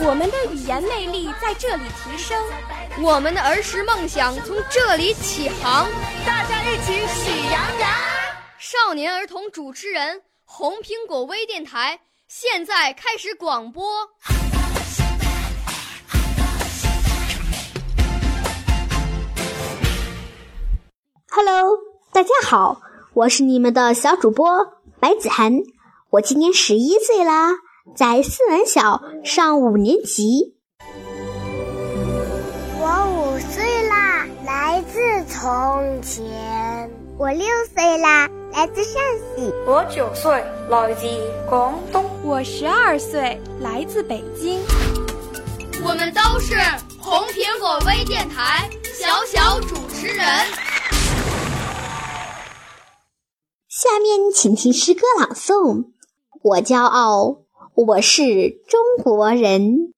我们的语言魅力在这里提升，我们的儿时梦想从这里起航。大家一起喜羊羊。少年儿童主持人，红苹果微电台现在开始广播。Hello，大家好，我是你们的小主播白子涵，我今年十一岁啦，在思南小上五年级。我五岁啦，来自从前。我六岁啦，来自陕西。我九岁，来自广东。我十二岁，来自北京。我们都是红苹果微电台小小主持人。下面请听诗歌朗诵。我骄傲，我是中国人。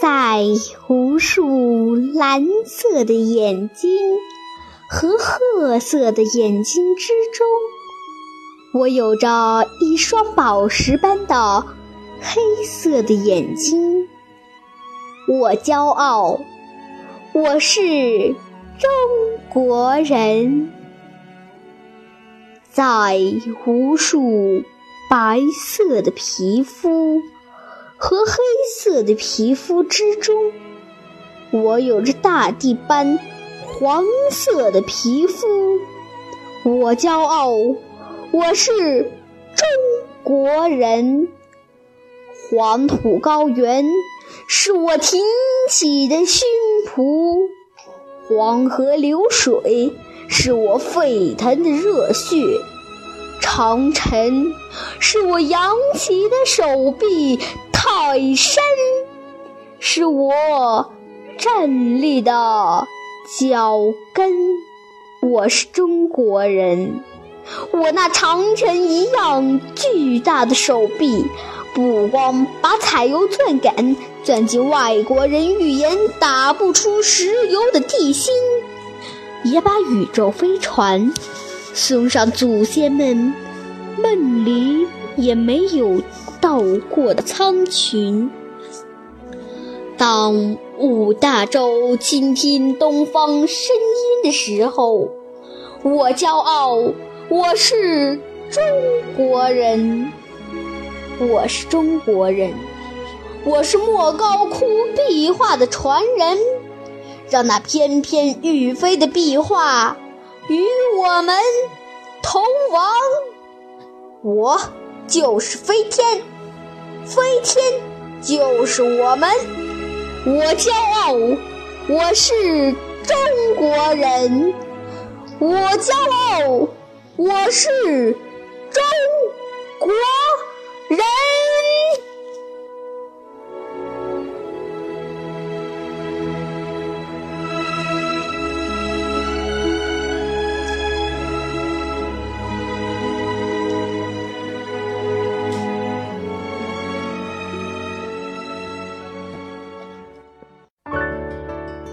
在无数蓝色的眼睛和褐色的眼睛之中，我有着一双宝石般的黑色的眼睛。我骄傲，我是中国人。在无数白色的皮肤。和黑色的皮肤之中，我有着大地般黄色的皮肤。我骄傲，我是中国人。黄土高原是我挺起的胸脯，黄河流水是我沸腾的热血，长城是我扬起的手臂。泰山是我站立的脚跟，我是中国人。我那长城一样巨大的手臂，不光把采油钻杆钻进外国人预言打不出石油的地心，也把宇宙飞船送上祖先们梦里也没有。到过的苍穹。当五大洲倾听东方声音的时候，我骄傲，我是中国人。我是中国人，我是莫高窟壁画的传人，让那翩翩欲飞的壁画与我们同往。我。就是飞天，飞天就是我们。我骄傲，我是中国人。我骄傲，我是中国人。